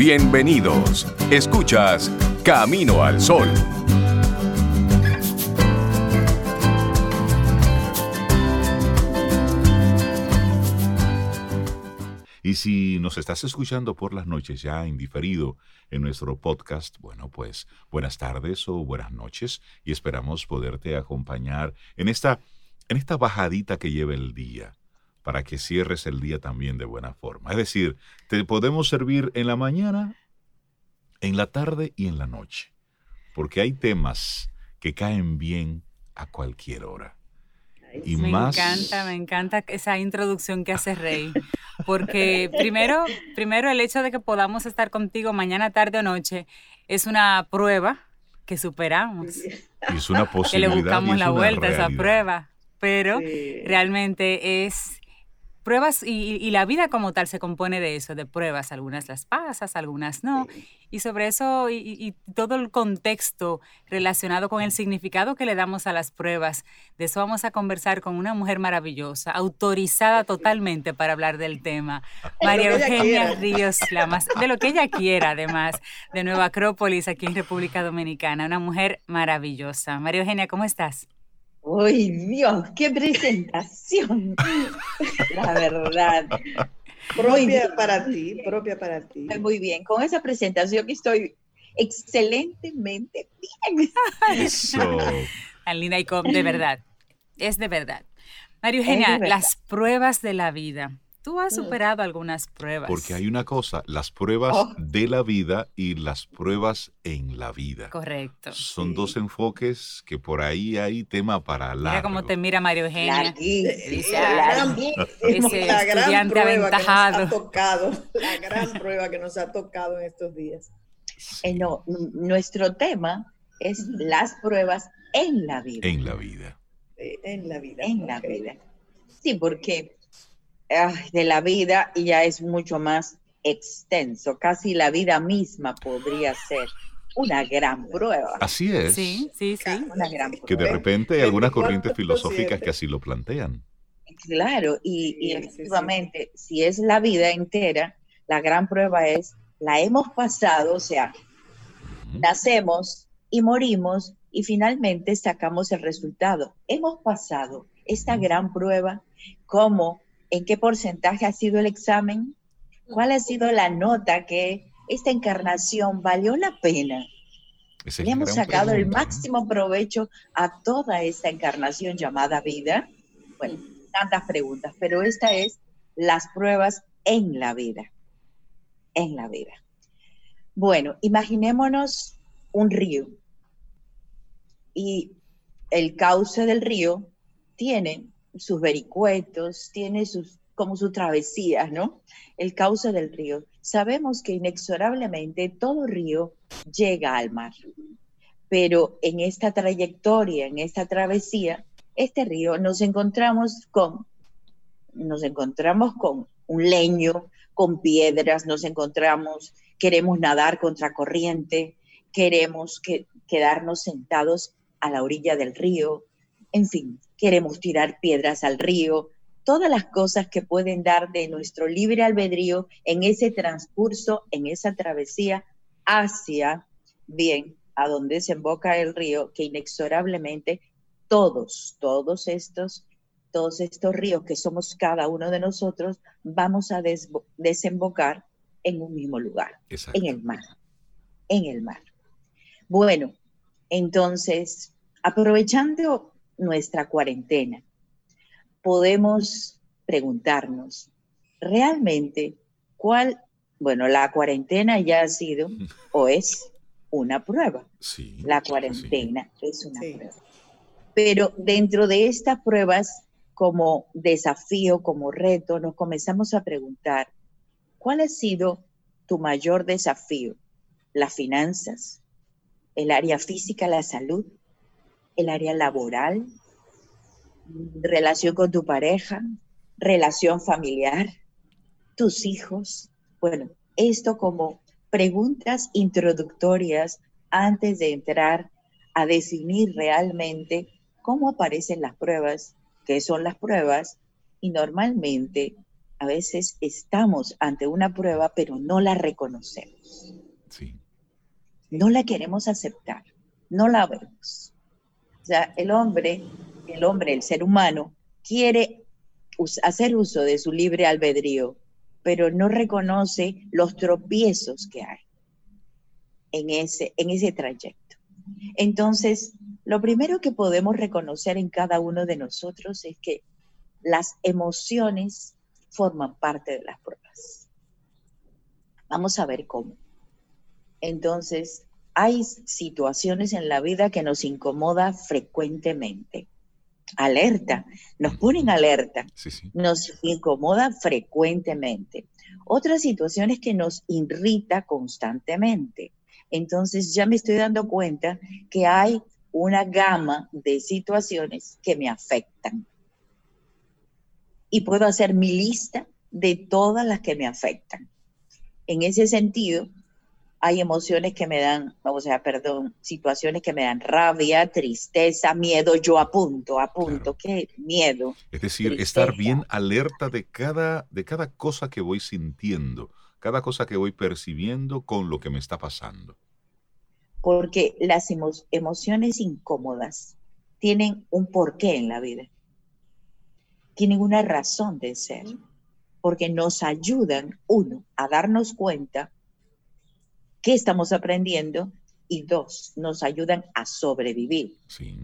Bienvenidos. Escuchas Camino al Sol. Y si nos estás escuchando por las noches ya indiferido en nuestro podcast, bueno, pues buenas tardes o buenas noches y esperamos poderte acompañar en esta, en esta bajadita que lleva el día para que cierres el día también de buena forma. Es decir, te podemos servir en la mañana, en la tarde y en la noche, porque hay temas que caen bien a cualquier hora. Y me encanta, me encanta esa introducción que hace Rey, porque primero, primero el hecho de que podamos estar contigo mañana, tarde o noche es una prueba que superamos. Y es una posibilidad. Que le buscamos la vuelta a esa prueba, pero realmente es pruebas y, la vida como tal se compone de eso, de pruebas. Algunas las pasas, algunas no. Y sobre eso y, todo el contexto relacionado con el significado que le damos a las pruebas, de eso vamos a conversar con una mujer maravillosa, autorizada totalmente para hablar del tema. María Eugenia Ríos Lamas, de lo que ella quiera además, de Nueva Acrópolis aquí en República Dominicana, una mujer maravillosa. María Eugenia, ¿cómo estás? ¡Uy, Dios! ¡Qué presentación! La verdad. Propia para ti, propia para ti. Muy bien, con esa presentación que estoy excelentemente bien. Eso. Tan linda y de verdad. Es de verdad. María Eugenia, las pruebas de la vida. Tú has mm. superado algunas pruebas. Porque hay una cosa, las pruebas oh. de la vida y las pruebas en la vida. Correcto. Son dos enfoques que por ahí hay tema para la. Mira cómo te mira Mario Eugenia. Dice, la, la gran prueba Que nos ha tocado, la gran prueba que nos ha tocado en estos días. Eh, no, nuestro tema es las pruebas en la vida. En la vida. en la vida. En la vida. Sí, porque de la vida y ya es mucho más extenso. Casi la vida misma podría ser una gran prueba. Así es. Sí, sí, sí. Una gran Que de repente hay algunas corrientes filosóficas que así lo plantean. Claro, y, efectivamente, si es la vida entera, la gran prueba es, la hemos pasado, o sea, nacemos y morimos y finalmente sacamos el resultado. Hemos pasado esta gran prueba como en qué porcentaje ha sido el examen, cuál ha sido la nota que esta encarnación valió la pena. Le hemos sacado el máximo provecho a toda esta encarnación llamada vida. Bueno, tantas preguntas, pero esta es las pruebas en la vida. En la vida. Bueno, imaginémonos un río y el cauce del río tiene sus vericuetos, tiene sus, como sus travesías, ¿no? El cauce del río. Sabemos que inexorablemente todo río llega al mar, pero en esta trayectoria, en esta travesía, este río nos encontramos con, nos encontramos con un leño, con piedras, nos encontramos, queremos nadar contra corriente, queremos que, quedarnos sentados a la orilla del río, en fin, queremos tirar piedras al río, todas las cosas que pueden dar de nuestro libre albedrío en ese transcurso, en esa travesía hacia, bien, a donde desemboca el río, que inexorablemente todos, todos estos, todos estos ríos que somos cada uno de nosotros, vamos a desembocar en un mismo lugar, en el mar, en el mar. Bueno, entonces, aprovechando nuestra cuarentena, podemos preguntarnos, ¿realmente cuál, bueno, la cuarentena ya ha sido o es una prueba? Sí. La cuarentena es una prueba. Pero dentro de estas pruebas, como desafío, como reto, nos comenzamos a preguntar, ¿cuál ha sido tu mayor desafío? ¿Las finanzas? ¿El área física, la salud? El área laboral, relación con tu pareja, relación familiar, tus hijos. Bueno, esto como preguntas introductorias antes de entrar a definir realmente cómo aparecen las pruebas, qué son las pruebas y normalmente a veces estamos ante una prueba, pero no la reconocemos. Sí. No la queremos aceptar, no la vemos. O sea, el hombre, el hombre, el ser humano, quiere hacer uso de su libre albedrío, pero no reconoce los tropiezos que hay en ese, en ese trayecto. Entonces, lo primero que podemos reconocer en cada uno de nosotros es que las emociones forman parte de las pruebas. Vamos a ver cómo. Entonces, hay situaciones en la vida que nos incomoda frecuentemente. Alerta, nos ponen alerta, nos incomoda frecuentemente. Otras situaciones que nos irrita constantemente. Entonces ya me estoy dando cuenta que hay una gama de situaciones que me afectan y puedo hacer mi lista de todas las que me afectan. En ese sentido, hay emociones que me dan, o sea, perdón, situaciones que me dan rabia, tristeza, miedo. Yo apunto, apunto, ¿qué miedo? Es decir, estar bien alerta de cada, de cada cosa que voy sintiendo, cada cosa que voy percibiendo con lo que me está pasando. Porque las emociones incómodas tienen un porqué en la vida tienen una razón de ser, porque nos ayudan, uno, a darnos cuenta qué estamos aprendiendo y dos, nos ayudan a sobrevivir.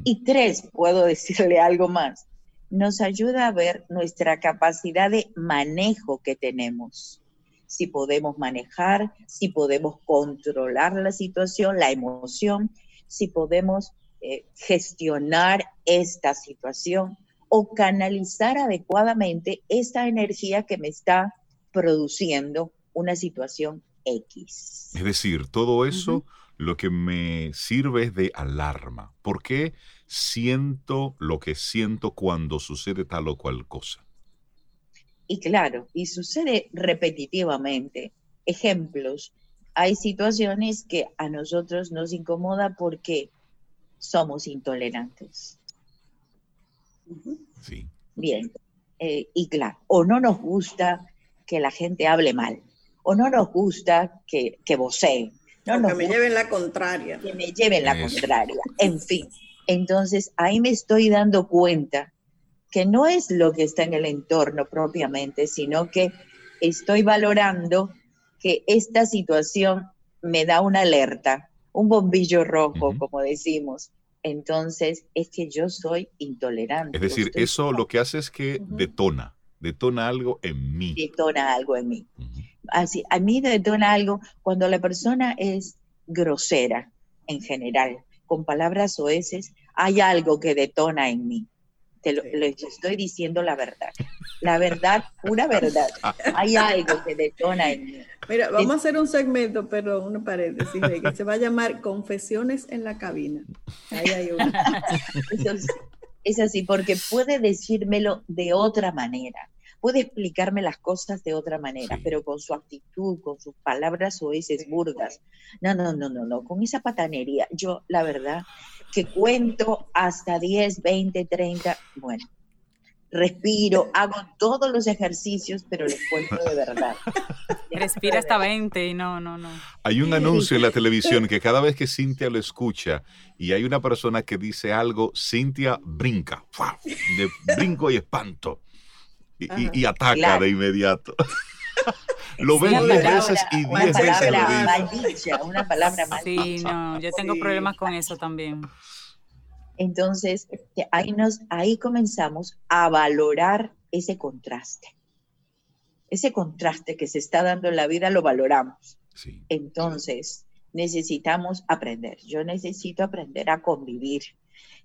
Y tres, puedo decirle algo más, nos ayuda a ver nuestra capacidad de manejo que tenemos. Si podemos manejar, si podemos controlar la situación, la emoción, si podemos eh, gestionar esta situación o canalizar adecuadamente esta energía que me está produciendo una situación X. Es decir, todo eso lo que me sirve es de alarma. ¿Por qué siento lo que siento cuando sucede tal o cual cosa? Y claro, y sucede repetitivamente. Ejemplos, hay situaciones que a nosotros nos incomoda porque somos intolerantes. Sí. Bien. Eh, y claro, o no nos gusta que la gente hable mal, o no nos gusta que, que voceen. No que me lleven la contraria. Que me lleven la contraria. En fin. Entonces, ahí me estoy dando cuenta que no es lo que está en el entorno propiamente, sino que estoy valorando que esta situación me da una alerta, un bombillo rojo, como decimos, entonces es que yo soy intolerante. Es decir, eso lo que hace es que detona, detona algo en mí. Detona algo en mí. Así, a mí detona algo cuando la persona es grosera en general, con palabras oeces, hay algo que detona en mí. Te lo, estoy diciendo la verdad. La verdad, pura verdad. Hay algo que detona en mí. Mira, vamos a hacer un segmento, pero una paréntesis, que se va a llamar Confesiones en la cabina. Ahí hay una. es así, porque puede decírmelo de otra manera puede explicarme las cosas de otra manera, pero con su actitud, con sus palabras o esas burdas. No, no, no, no, no, con esa patanería. Yo, la verdad, que cuento hasta 10, 20, 30, bueno, respiro, hago todos los ejercicios, pero les cuento de verdad. Respira hasta 20 y no, no, no. Hay un anuncio en la televisión que cada vez que Cintia lo escucha y hay una persona que dice algo, Cintia brinca, de brinco y espanto y, ataca de inmediato. lo ven 10 veces y 10 veces lo dice. una palabra maldita. Sí, no, yo tengo problemas con eso también. Entonces, este, ahí, nos, ahí comenzamos a valorar ese contraste. Ese contraste que se está dando en la vida lo valoramos. Entonces, necesitamos aprender. Yo necesito aprender a convivir.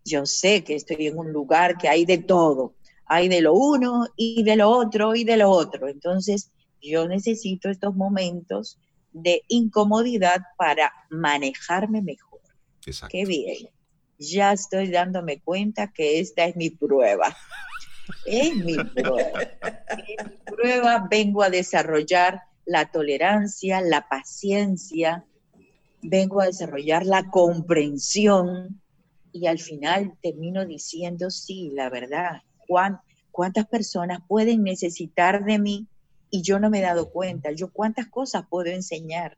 Yo sé que estoy en un lugar que hay de todo, hay de lo uno y de lo otro y de lo otro. Entonces, yo necesito estos momentos de incomodidad para manejarme mejor. Exacto. Qué bien. Ya estoy dándome cuenta que esta es mi prueba. Es mi prueba. En mi prueba vengo a desarrollar la tolerancia, la paciencia, vengo a desarrollar la comprensión y al final termino diciendo, sí, la verdad, cuántas personas pueden necesitar de mí y yo no me he dado cuenta. Yo cuántas cosas puedo enseñar.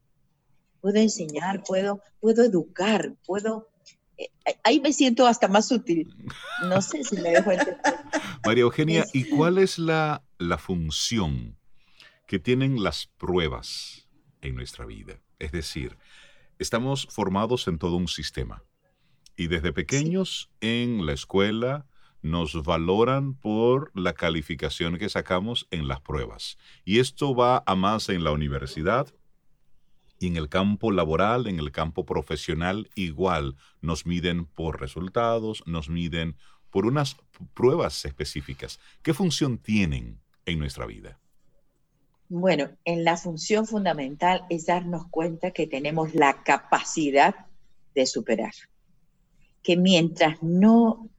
Puedo enseñar, puedo, puedo educar, puedo... Eh, ahí me siento hasta más útil. No sé si me dejo entender. María Eugenia, ¿y cuál es la, la función que tienen las pruebas en nuestra vida? Es decir, estamos formados en todo un sistema. Y desde pequeños en la escuela, nos valoran por la calificación que sacamos en las pruebas. Y esto va a más en la universidad y en el campo laboral, en el campo profesional, igual nos miden por resultados, nos miden por unas pruebas específicas. ¿Qué función tienen en nuestra vida? Bueno, en la función fundamental es darnos cuenta que tenemos la capacidad de superar. Que mientras no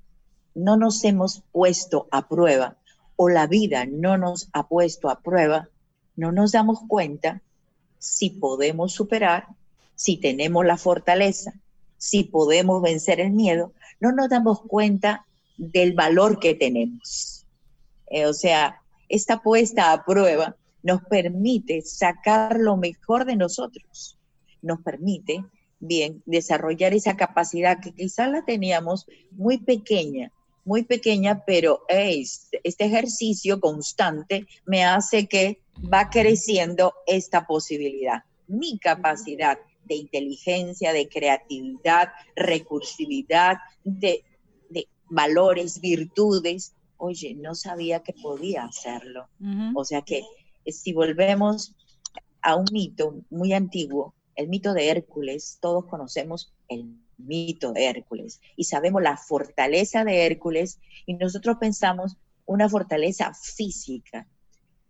no nos hemos puesto a prueba o la vida no nos ha puesto a prueba, no nos damos cuenta si podemos superar, si tenemos la fortaleza, si podemos vencer el miedo, no nos damos cuenta del valor que tenemos. Eh, o sea, esta puesta a prueba nos permite sacar lo mejor de nosotros, nos permite, bien, desarrollar esa capacidad que quizás la teníamos muy pequeña, muy pequeña, pero este ejercicio constante me hace que va creciendo esta posibilidad. Mi capacidad de inteligencia, de creatividad, recursividad, de, valores, virtudes. Oye, no sabía que podía hacerlo. O sea que si volvemos a un mito muy antiguo, el mito de Hércules, todos conocemos el mito de Hércules y sabemos la fortaleza de Hércules y nosotros pensamos una fortaleza física,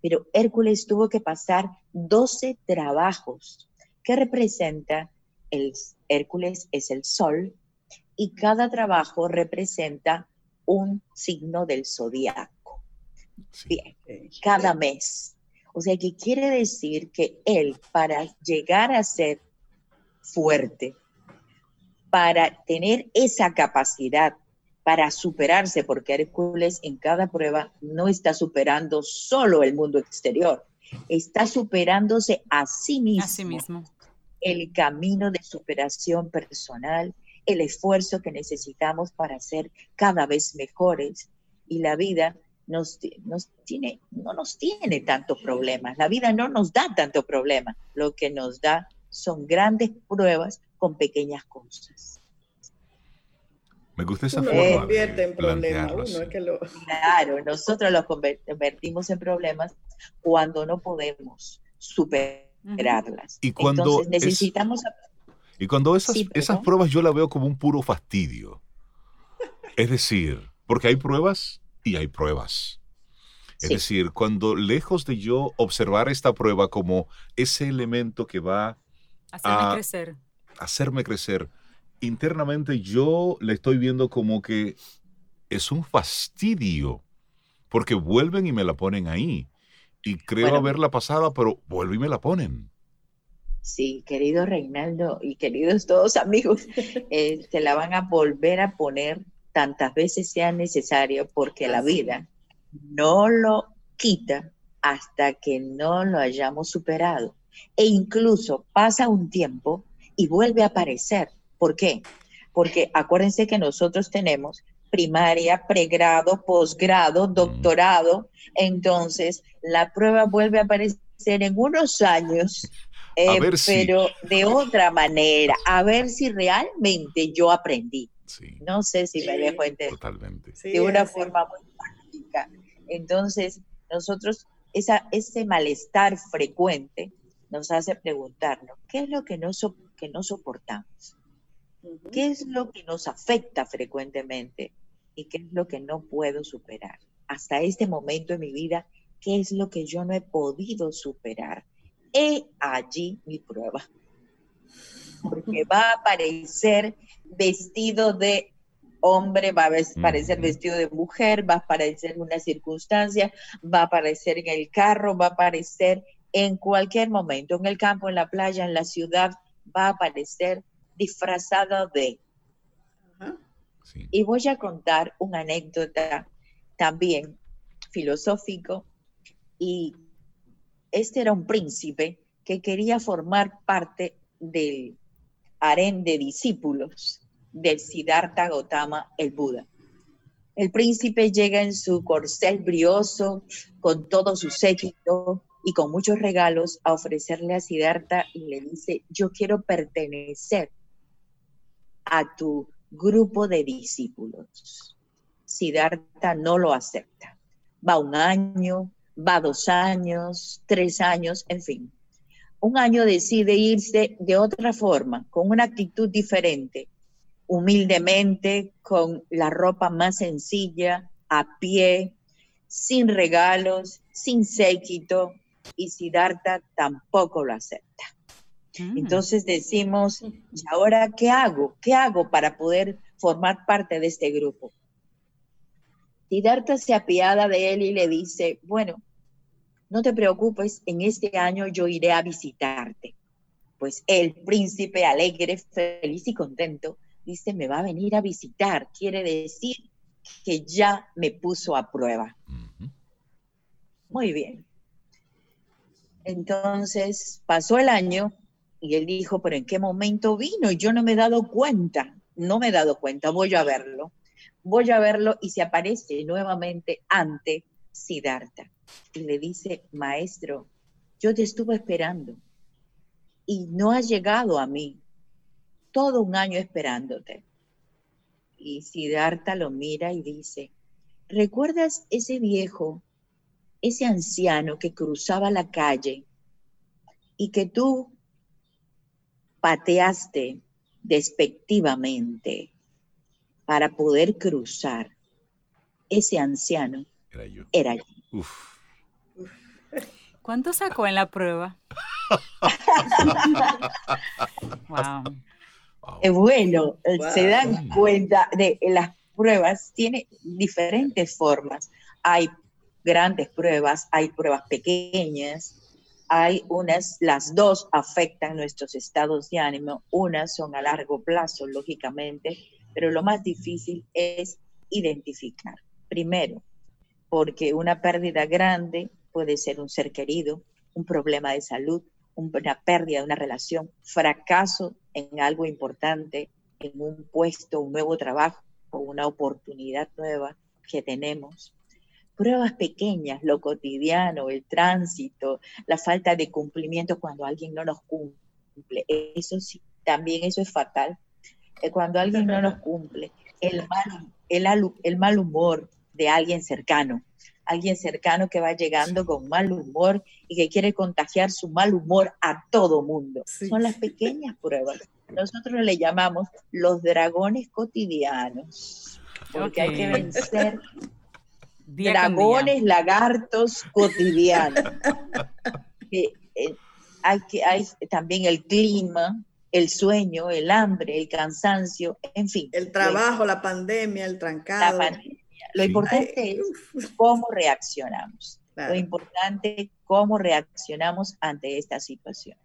pero Hércules tuvo que pasar 12 trabajos. Que representa el Hércules es el sol y cada trabajo representa un signo del zodiaco. Bien, cada mes. O sea que quiere decir que él para llegar a ser fuerte, para tener esa capacidad para superarse, porque Hércules en cada prueba no está superando solo el mundo exterior, está superándose a sí mismo. A sí mismo. El camino de superación personal, el esfuerzo que necesitamos para ser cada vez mejores. Y la vida nos, nos tiene, no nos tiene tantos problemas, la vida no nos da tanto problema, lo que nos da son grandes pruebas con pequeñas cosas. Me gusta esa forma. en problemas. Claro, nosotros los convertimos en problemas cuando no podemos superarlas. Y cuando necesitamos. y cuando esas, esas pruebas yo las veo como un puro fastidio. Es decir, porque hay pruebas y hay pruebas. Es decir, cuando lejos de yo observar esta prueba como ese elemento que va a crecer hacerme crecer, internamente yo le estoy viendo como que es un fastidio, porque vuelven y me la ponen ahí. Y creo haberla pasada, pero vuelven y me la ponen. Sí, querido Reinaldo y queridos todos amigos, eh, se la van a volver a poner tantas veces sea necesario porque la vida no lo quita hasta que no lo hayamos superado. E incluso pasa un tiempo y vuelve a aparecer. ¿Por qué? Porque acuérdense que nosotros tenemos primaria, pregrado, posgrado, doctorado, entonces la prueba vuelve a aparecer en unos años, eh, pero de otra manera, a ver si realmente yo aprendí. No sé si me dejo entender. Totalmente. de una forma muy práctica. Entonces, nosotros, esa, ese malestar frecuente nos hace preguntarnos, ¿qué es lo que no, que no soportamos? ¿Qué es lo que nos afecta frecuentemente? ¿Y qué es lo que no puedo superar? Hasta este momento en mi vida, ¿qué es lo que yo no he podido superar? He allí mi prueba. Porque va a aparecer vestido de hombre, va a aparecer vestido de mujer, va a aparecer una circunstancia, va a aparecer en el carro, va a aparecer en cualquier momento, en el campo, en la playa, en la ciudad, va a aparecer disfrazado de. Y voy a contar una anécdota también filosófico y este era un príncipe que quería formar parte del harén de discípulos del Siddhartha Gautama, el Buda. El príncipe llega en su corcel brioso, con todo su séquito y con muchos regalos, a ofrecerle a Siddhartha y le dice, yo quiero pertenecer a tu grupo de discípulos. Siddhartha no lo acepta. Va un año, va dos años, tres años, en fin. Un año decide irse de otra forma, con una actitud diferente, humildemente, con la ropa más sencilla, a pie, sin regalos, sin séquito, y Siddhartha tampoco lo acepta. Mm. Entonces decimos, ¿y ahora qué hago? ¿Qué hago para poder formar parte de este grupo? Siddhartha se apiada de él y le dice, bueno, no te preocupes, en este año yo iré a visitarte. Pues el príncipe alegre, feliz y contento dice, me va a venir a visitar. Quiere decir que ya me puso a prueba. Muy bien. Entonces pasó el año y él dijo, pero ¿en qué momento vino? Y yo no me he dado cuenta, no me he dado cuenta, voy a verlo. Voy a verlo y se aparece nuevamente ante Siddhartha y le dice, maestro, yo te estuve esperando y no has llegado a mí todo un año esperándote. Y Siddhartha lo mira y dice, ¿recuerdas ese viejo, ese anciano que cruzaba la calle y que tú pateaste despectivamente para poder cruzar? Ese anciano era yo. ¿Cuánto sacó en la prueba? wow. bueno, eh, se dan cuenta de las pruebas, tiene diferentes formas. Hay grandes pruebas, hay pruebas pequeñas, hay unas, las dos afectan nuestros estados de ánimo, unas son a largo plazo, lógicamente, pero lo más difícil es identificar. Primero, porque una pérdida grande puede ser un ser querido, un problema de salud, una pérdida de una relación, fracaso en algo importante, en un puesto, un nuevo trabajo o una oportunidad nueva que tenemos. Pruebas pequeñas, lo cotidiano, el tránsito, la falta de cumplimiento cuando alguien no nos cumple. Eso sí, también eso es fatal. Eh, cuando alguien no nos cumple, el mal, el, el mal humor de alguien cercano, alguien cercano que va llegando con mal humor y que quiere contagiar su mal humor a todo mundo. Son las pequeñas pruebas. Nosotros le llamamos los dragones cotidianos, porque hay que vencer dragones, lagartos cotidianos. Eh, hay, que, hay también el clima, el sueño, el hambre, el cansancio, en fin. El trabajo, la pandemia, el trancado. Lo importante es cómo reaccionamos. Lo importante es cómo reaccionamos ante esta situación.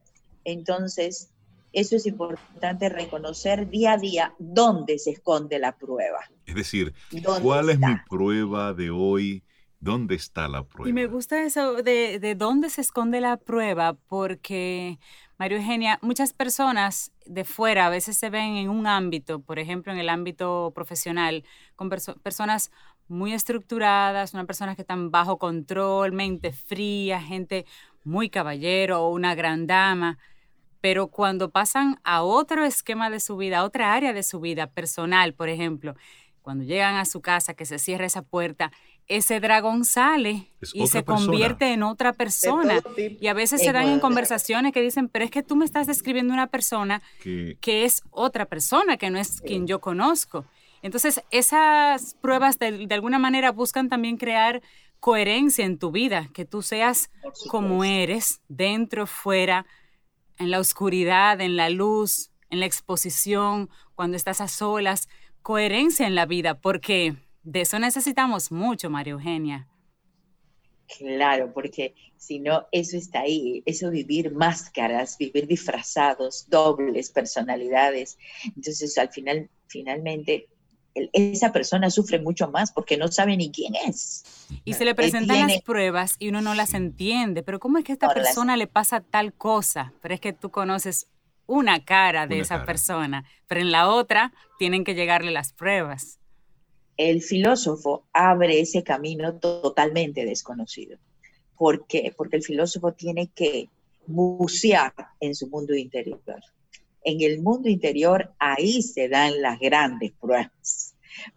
Entonces, eso es importante reconocer día a día dónde se esconde la prueba. Es decir, ¿cuál es mi prueba de hoy? ¿Dónde está la prueba? Y me gusta eso de, de dónde se esconde la prueba, porque María Eugenia, muchas personas de fuera a veces se ven en un ámbito, por ejemplo, en el ámbito profesional, con personas muy estructuradas, una persona que están bajo control, mente fría, gente muy caballero o una gran dama. Pero cuando pasan a otro esquema de su vida, a otra área de su vida personal, por ejemplo, cuando llegan a su casa, que se cierra esa puerta, ese dragón sale y se convierte en otra persona. Y a veces se dan en conversaciones que dicen, pero es que tú me estás describiendo una persona que, es otra persona, que no es quien yo conozco. Entonces, esas pruebas de, alguna manera buscan también crear coherencia en tu vida, que tú seas como eres, dentro, fuera, en la oscuridad, en la luz, en la exposición, cuando estás a solas, coherencia en la vida, porque de eso necesitamos mucho, María Eugenia. Claro, porque si no, eso está ahí, eso vivir máscaras, vivir disfrazados, dobles personalidades. Entonces, al final, finalmente, esa persona sufre mucho más porque no sabe ni quién es. Y se le presentan las pruebas y uno no las entiende, pero ¿cómo es que a esta persona le pasa tal cosa? Pero es que tú conoces una cara de esa persona, pero en la otra tienen que llegarle las pruebas. El filósofo abre ese camino totalmente desconocido. ¿Por qué? Porque el filósofo tiene que bucear en su mundo interior en el mundo interior, ahí se dan las grandes pruebas.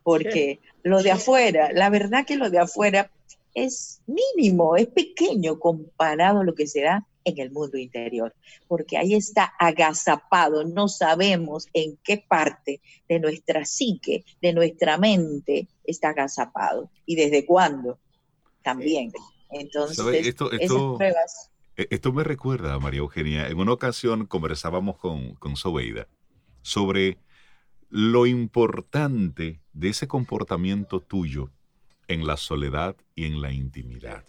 Porque lo de afuera, la verdad que lo de afuera es mínimo, es pequeño comparado a lo que se da en el mundo interior, porque ahí está agazapado, no sabemos en qué parte de nuestra psique, de nuestra mente está agazapado y desde cuándo también. Entonces, esas pruebas e-, esto me recuerda, María Eugenia, en una ocasión conversábamos con, con Sobeida sobre lo importante de ese comportamiento tuyo en la soledad y en la intimidad,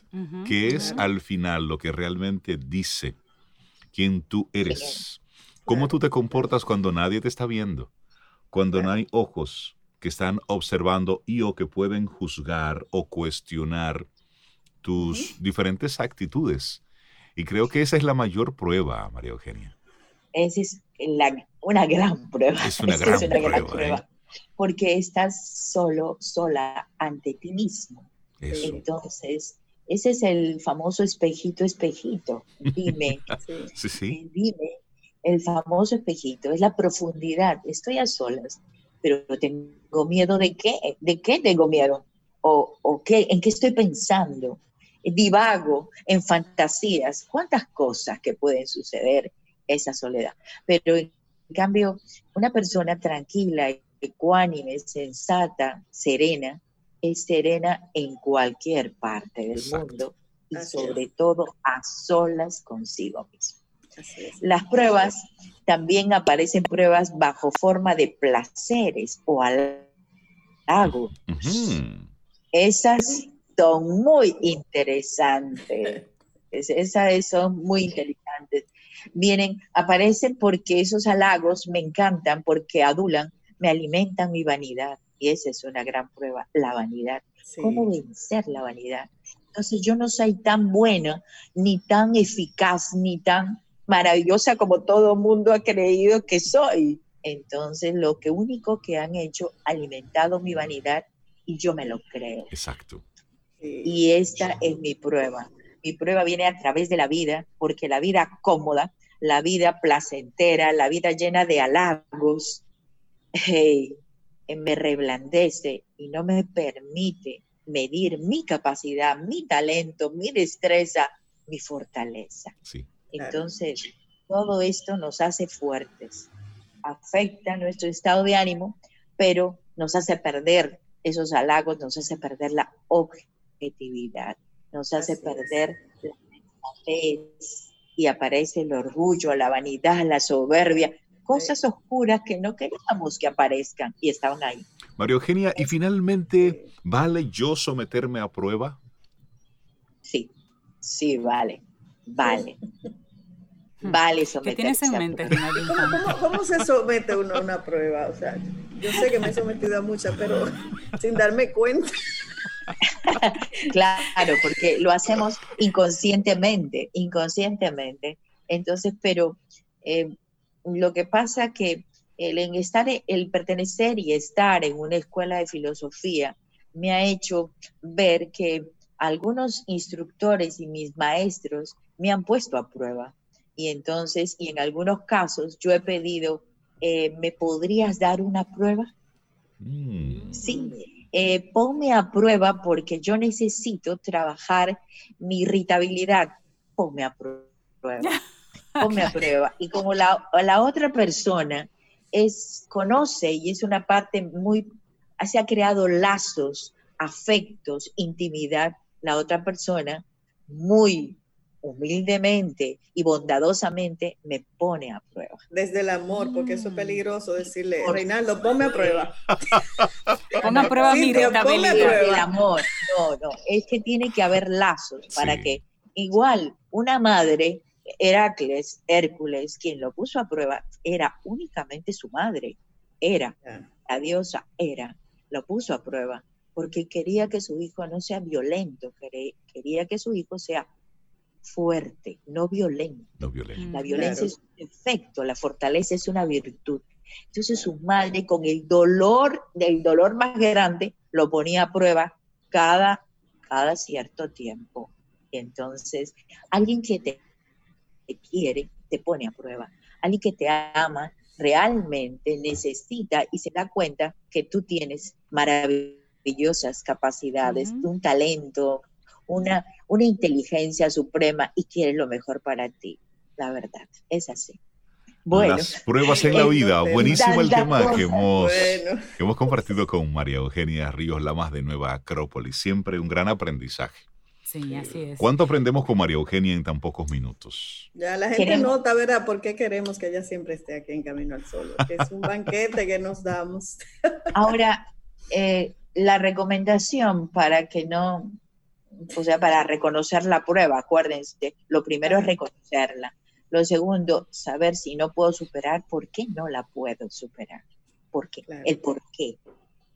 que es al final lo que realmente dice quién tú eres, cómo tú te comportas cuando nadie te está viendo, cuando no hay ojos que están observando y o que pueden juzgar o cuestionar tus diferentes actitudes. Y creo que esa es la mayor prueba, María Eugenia. Esa es una gran prueba. Es una, gran, prueba, ¿eh? Porque estás solo, sola ante ti mismo. Entonces, ese es el famoso espejito, espejito. Dime. sí, sí. Dime, el famoso espejito, es la profundidad. Estoy a solas, pero tengo miedo de qué? ¿De qué tengo miedo? ¿O, o qué? ¿En qué estoy pensando? divago en fantasías, cuántas cosas que pueden suceder esa soledad. Pero en cambio, una persona tranquila, ecuánime, sensata, serena, es serena en cualquier parte del mundo y sobre todo a solas consigo mismo. Las pruebas también aparecen pruebas bajo forma de placeres o halagos. Esas son muy interesantes. esas son muy interesantes. Vienen, aparecen porque esos halagos me encantan, porque adulan, me alimentan mi vanidad. Y esa es una gran prueba, la vanidad. ¿Cómo vencer la vanidad? Entonces yo no soy tan buena, ni tan eficaz, ni tan maravillosa como todo el mundo ha creído que soy. Entonces lo que único que han hecho, alimentado mi vanidad y yo me lo creo. Exacto. Y esta es mi prueba. Mi prueba viene a través de la vida, porque la vida cómoda, la vida placentera, la vida llena de halagos, me reblandece y no me permite medir mi capacidad, mi talento, mi destreza, mi fortaleza. Entonces, todo esto nos hace fuertes, afecta nuestro estado de ánimo, pero nos hace perder esos halagos, nos hace perder la objetividad nos hace perder la y aparece el orgullo, la vanidad, la soberbia, cosas oscuras que no queríamos que aparezcan y estaban ahí. María Eugenia, y finalmente, ¿vale yo someterme a prueba? Sí, sí, vale, vale. Vale, someterse ¿Qué tienes en mente, ¿Cómo, ¿Cómo, se somete uno a una prueba? O sea, yo sé que me he sometido a muchas, pero sin darme cuenta. claro, porque lo hacemos inconscientemente, inconscientemente. Entonces, pero eh, lo que pasa que el, en estar, el pertenecer y estar en una escuela de filosofía me ha hecho ver que algunos instructores y mis maestros me han puesto a prueba. Y entonces, y en algunos casos, yo he pedido, eh, ¿me podrías dar una prueba? Mm. Sí, eh, ponme a prueba porque yo necesito trabajar mi irritabilidad. Ponme a prueba. Ponme a prueba. Y como la, la otra persona es, conoce y es una parte muy, se ha creado lazos, afectos, intimidad, la otra persona muy humildemente y bondadosamente me pone a prueba. Desde el amor, porque eso es mm. peligroso decirle, Reinaldo, ponme a prueba. ponme a prueba mi El amor, no, no, es que tiene que haber lazos para que igual una madre, Heracles, Hércules, quien lo puso a prueba, era únicamente su madre, era, la diosa era. lo puso a prueba, porque quería que su hijo no sea violento, quería que su hijo sea fuerte, no violento. No violento. La violencia es un efecto, la fortaleza es una virtud. Entonces su madre con el dolor, del dolor más grande, lo ponía a prueba cada, cada cierto tiempo. Entonces, alguien que te, te quiere, te pone a prueba. Alguien que te ama, realmente necesita y se da cuenta que tú tienes maravillosas capacidades, un talento, una, una inteligencia suprema y quiere lo mejor para ti. La verdad, es así. Bueno, las pruebas en la vida. Buenísimo el tema que hemos, que hemos compartido con María Eugenia Ríos Lamas de Nueva Acrópolis. Siempre un gran aprendizaje. Sí, así es. ¿Cuánto aprendemos con María Eugenia en tan pocos minutos? Ya la gente nota, ¿verdad? ¿Por qué queremos que ella siempre esté aquí en Camino al Sol? Que es un banquete que nos damos. Ahora, eh, la recomendación para que no, o sea, para reconocer la prueba, acuérdense, lo primero es reconocerla. Lo segundo, saber si no puedo superar, ¿por qué no la puedo superar? ¿Por qué? El por qué.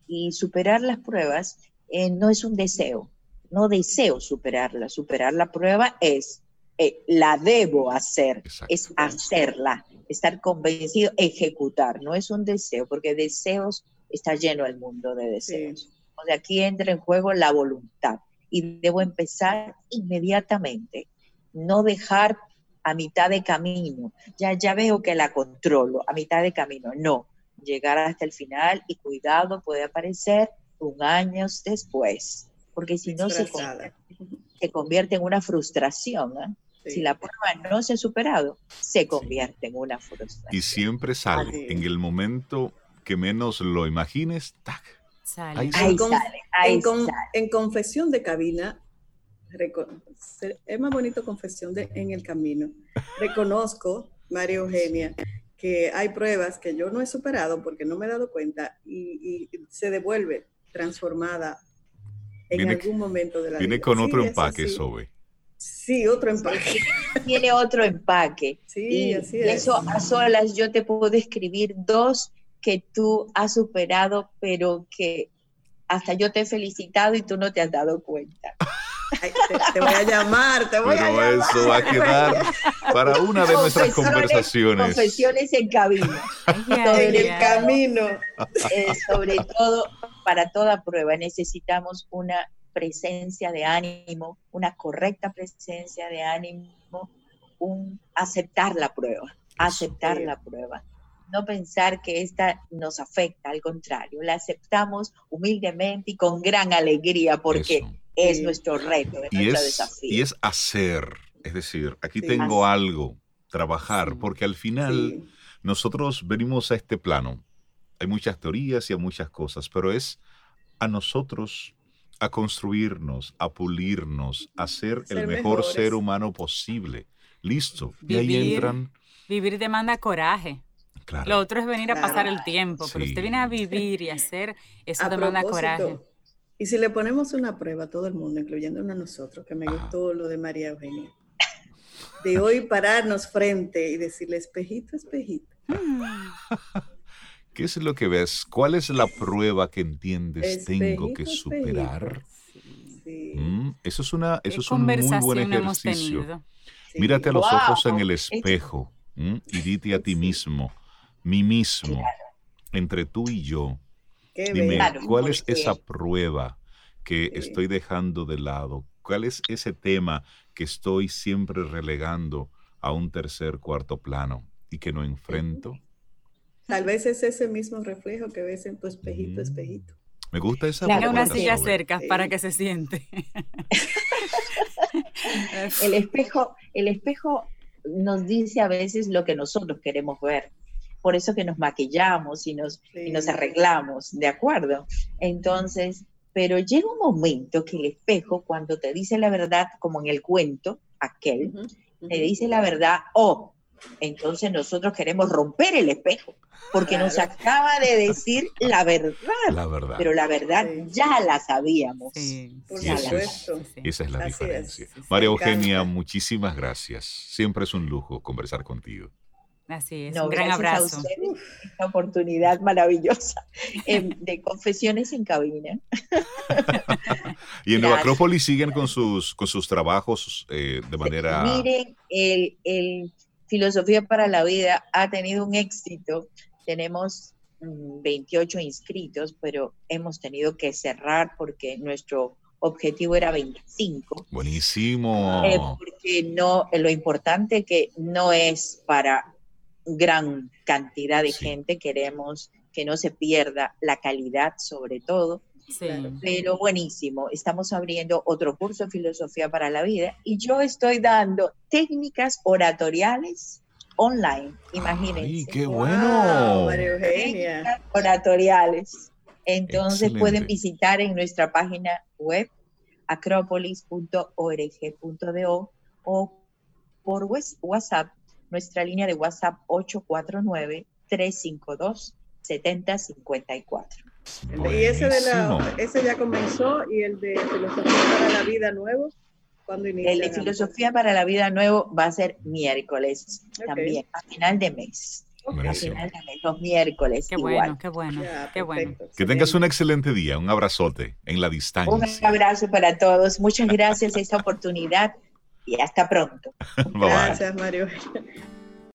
Y superar las pruebas eh, no es un deseo, no deseo superarla. Superar la prueba es, eh, la debo hacer, es hacerla, estar convencido, ejecutar. No es un deseo, porque deseos está lleno el mundo de deseos. O sea, aquí entra en juego la voluntad y debo empezar inmediatamente, no dejar a mitad de camino. Ya, ya veo que la controlo a mitad de camino. No, llegar hasta el final y cuidado puede aparecer un año después porque si no se convierte, en una frustración. ¿eh? Si la prueba no se ha superado, se convierte en una frustración. Y siempre sale en el momento que menos lo imagines, ¡tac! Ahí sale. en, confesión de cabina, es más bonito confesión de, en el camino. Reconozco, María Eugenia, que hay pruebas que yo no he superado porque no me he dado cuenta y, y se devuelve transformada en algún momento de la viene con otro empaque, Sobe. Sí, otro empaque. Tiene otro empaque. Sí, y así es. Eso a solas yo te puedo describir dos que tú has superado, pero que hasta yo te he felicitado y tú no te has dado cuenta. te, voy a llamar, te voy a llamar. eso va a quedar para una de nuestras conversaciones. Confesiones en cabina. en el camino. Eh, sobre todo, para toda prueba necesitamos una presencia de ánimo, una correcta presencia de ánimo, un aceptar la prueba, aceptar la prueba. No pensar que esta nos afecta, al contrario, la aceptamos humildemente y con gran alegría porque es nuestro reto, es nuestro desafío. Y es hacer, es decir, aquí tengo algo, trabajar, porque al final nosotros venimos a este plano hay muchas teorías y hay muchas cosas, pero es a nosotros a construirnos, a pulirnos, a ser, el mejor ser humano posible. Listo. y ahí entran. Vivir demanda coraje. Claro. Lo otro es venir a pasar el tiempo, pero usted viene a vivir y hacer, eso demanda coraje. Y si le ponemos una prueba a todo el mundo, incluyendo a nosotros, que me gustó lo de María Eugenia, de hoy pararnos frente y decirle, espejito, espejito. ¿Qué es lo que ves? ¿Cuál es la prueba que entiendes tengo que superar? Mm, eso es, una, eso es un muy buen ejercicio. Mírate a los ojos en el espejo y dite a ti mismo, mí mismo, entre tú y yo. Dime, ¿cuál es esa prueba que estoy dejando de lado? ¿Cuál es ese tema que estoy siempre relegando a un tercer, cuarto plano y que no enfrento? Tal vez es ese mismo reflejo que ves en tu espejito, mm. espejito. Me gusta esa Tiene una silla cerca para que se siente. el espejo, el espejo nos dice a veces lo que nosotros queremos ver. Por eso que nos maquillamos y nos, y nos arreglamos, ¿de acuerdo? Entonces, pero llega un momento que el espejo, cuando te dice la verdad, como en el cuento, aquel, te dice la verdad, oh, entonces nosotros queremos romper el espejo, porque nos acaba de decir la verdad. La verdad. Pero la verdad ya la sabíamos. esa es la diferencia. María Eugenia, muchísimas gracias. Siempre es un lujo conversar contigo. Así es, un gran abrazo. esta oportunidad maravillosa em, de confesiones en cabina. y en Nueva Acrópolis siguen con sus, con sus trabajos eh, de manera... Miren, el, Filosofía para la Vida ha tenido un éxito. Tenemos 28 mm, inscritos, pero hemos tenido que cerrar porque nuestro objetivo era 25. Buenísimo. Eh, porque no, lo importante que no es para gran cantidad de gente, queremos que no se pierda la calidad sobre todo. Pero buenísimo, estamos abriendo otro curso de filosofía para la vida y yo estoy dando técnicas oratoriales online, imagínense. ¡Ay, qué bueno! Oratoriales. Entonces pueden visitar en nuestra página web acropolis.org.do o por WhatsApp, nuestra línea de WhatsApp 849-352-7054. Y ese, de la, ese ya comenzó y el de Filosofía para la Vida Nuevo, ¿cuándo inicia? El de Filosofía para la Vida Nuevo va a ser miércoles también, a final de mes los miércoles. Qué bueno, qué bueno, qué bueno. Que tengas un excelente día, un abrazote en la distancia. Un abrazo para todos, muchas gracias por esta oportunidad y hasta pronto. Gracias, Mario.